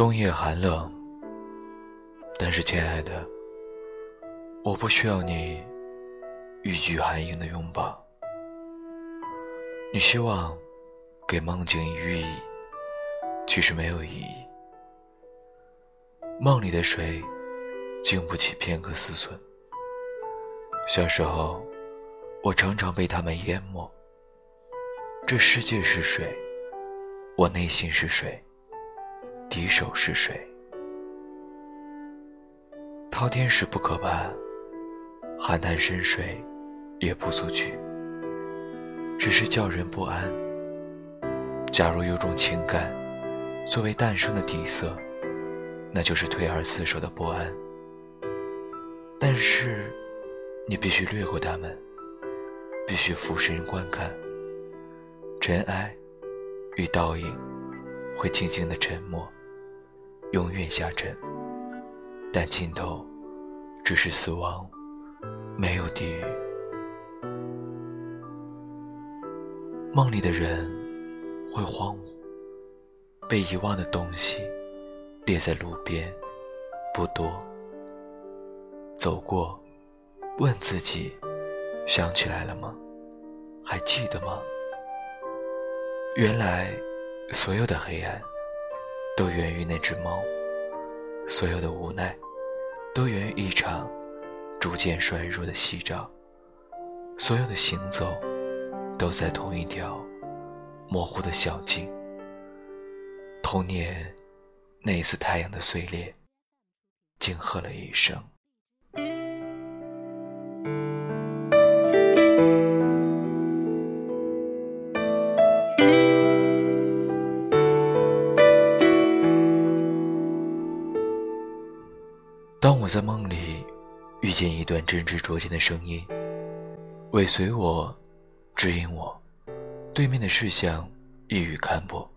冬夜寒冷，但是亲爱的，我不需要你欲拒还迎的拥抱。你希望给梦境以寓意，其实没有意义。梦里的水经不起片刻思忖。小时候，我常常被他们淹没。这世界是水，我内心是水。敌手是谁？滔天时不可攀，寒潭深水也不足惧。只是叫人不安。假如有种情感作为诞生的底色，那就是退而自守的不安。但是，你必须掠过他们，必须俯身观看。尘埃与倒影会静静的沉默。永远下沉，但尽头只是死亡，没有地狱。梦里的人会荒芜，被遗忘的东西列在路边，不多。走过，问自己：想起来了吗？还记得吗？原来，所有的黑暗。都源于那只猫，所有的无奈，都源于一场逐渐衰弱的夕照。所有的行走，都在同一条模糊的小径。童年那一次太阳的碎裂，惊喝了一声。在梦里遇见一段真挚灼见的声音，尾随我，指引我，对面的视向一语堪破。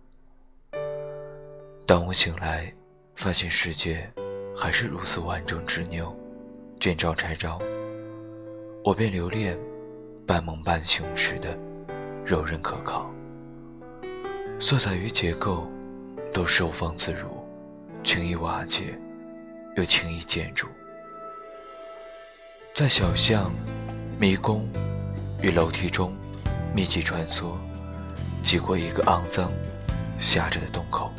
当我醒来，发现世界还是如此完整执拗，卷招拆招，我便留恋半梦半醒时的柔韧可靠。色彩与结构都收放自如，轻易瓦解。又轻易建筑，在小巷、迷宫与楼梯中密集穿梭，挤过一个肮脏、狭窄的洞口。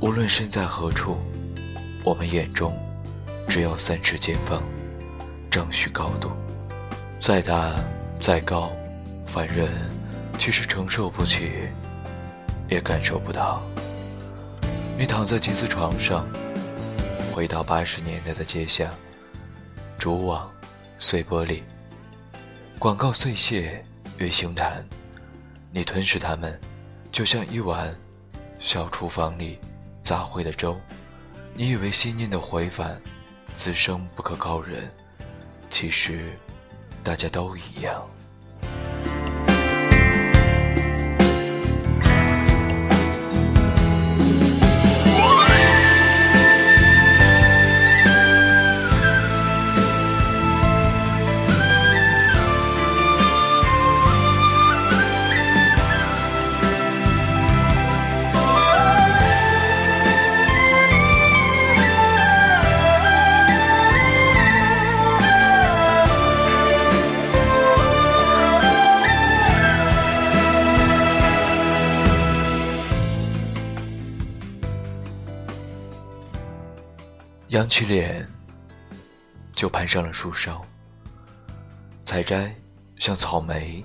无论身在何处，我们眼中只有三尺见方，正许高度。再大再高，凡人其实承受不起，也感受不到。你躺在金丝床上。回到八十年代的街巷，蛛网、碎玻璃、广告碎屑与星坛，你吞噬它们，就像一碗小厨房里杂烩的粥。你以为信念的回返，此生不可告人，其实大家都一样。扬起脸，就攀上了树梢。采摘，像草莓，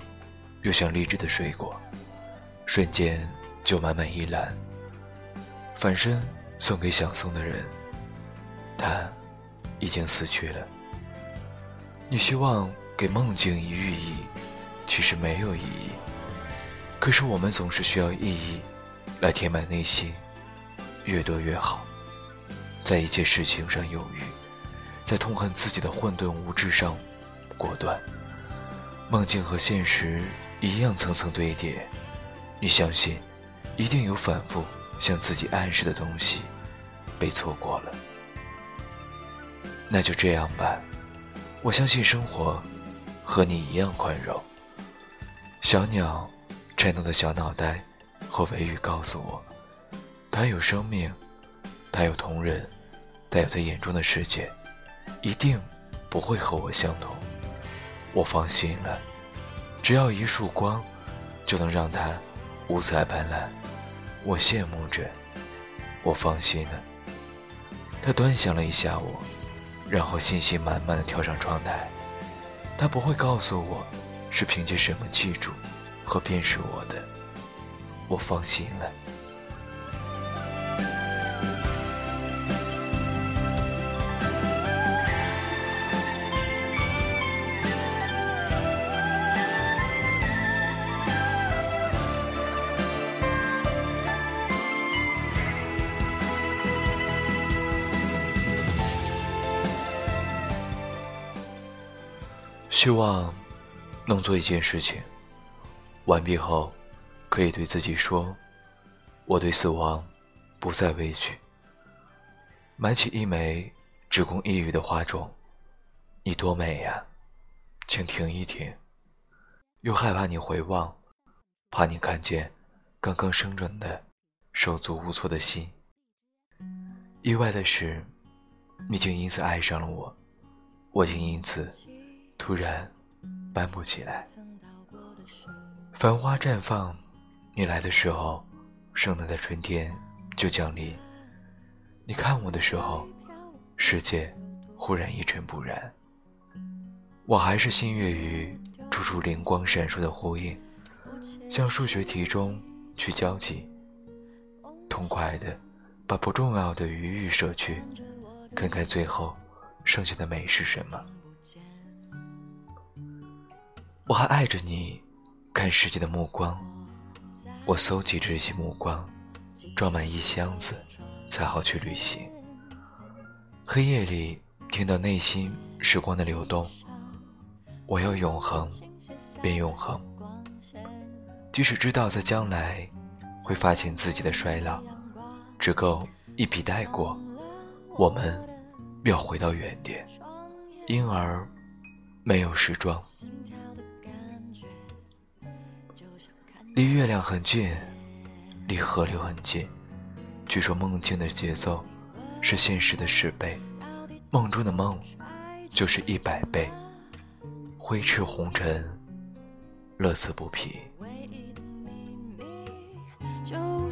又像荔枝的水果，瞬间就满满一篮。反身送给想送的人，他已经死去了。你希望给梦境以寓意，其实没有意义。可是我们总是需要意义，来填满内心，越多越好。在一切事情上犹豫，在痛恨自己的混沌无知上果断。梦境和现实一样层层堆叠，你相信，一定有反复向自己暗示的东西被错过了。那就这样吧，我相信生活和你一样宽容。小鸟颤动的小脑袋和尾羽告诉我，它有生命。它有同人，带有他眼中的世界，一定不会和我相同。我放心了，只要一束光，就能让他五彩斑斓。我羡慕着，我放心了。他端详了一下我，然后信心满满的跳上窗台。他不会告诉我，是凭借什么记住和辨识我的。我放心了。希望能做一件事情，完毕后可以对自己说：“我对死亡不再畏惧。”买起一枚只供一隅的花种，你多美呀！请停一停，又害怕你回望，怕你看见刚刚生长的手足无措的心。意外的是，你竟因此爱上了我，我竟因此。突然，搬不起来。繁花绽放，你来的时候，盛大的春天就降临。你看我的时候，世界忽然一尘不染。我还是心悦于处处灵光闪烁的呼应，像数学题中去交集，痛快的把不重要的余欲舍去，看看最后剩下的美是什么。我还爱着你，看世界的目光。我搜集这些目光，装满一箱子，才好去旅行。黑夜里听到内心时光的流动。我要永恒，便永恒。即使知道在将来会发现自己的衰老，只够一笔带过。我们要回到原点，因而没有时装。离月亮很近，离河流很近。据说梦境的节奏是现实的十倍，梦中的梦就是一百倍。挥斥红尘，乐此不疲。当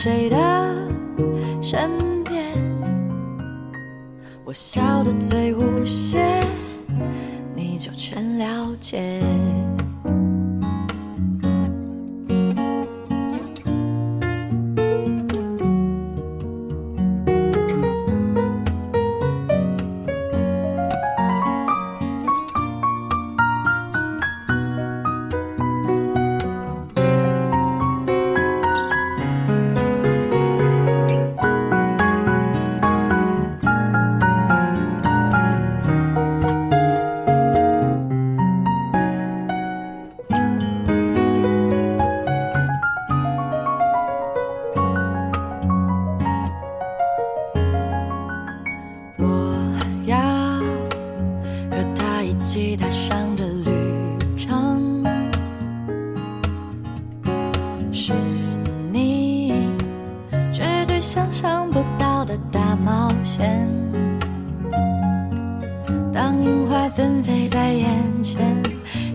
谁的身边。我笑得最无邪，你就全了解。吉他上的旅程，是你绝对想象不到的大冒险。当樱花纷飞在眼前，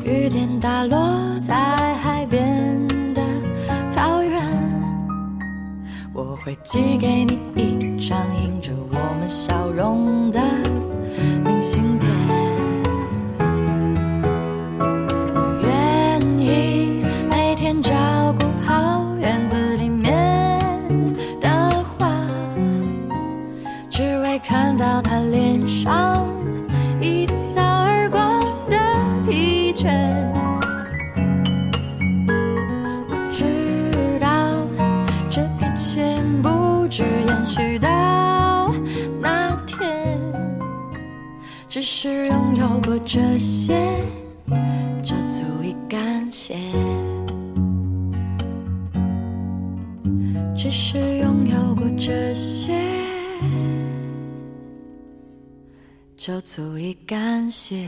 雨点打落在海边的草原，我会寄给你一张印着我们笑容的明信片。只是拥有过这些，就足以感谢。只是拥有过这些，就足以感谢。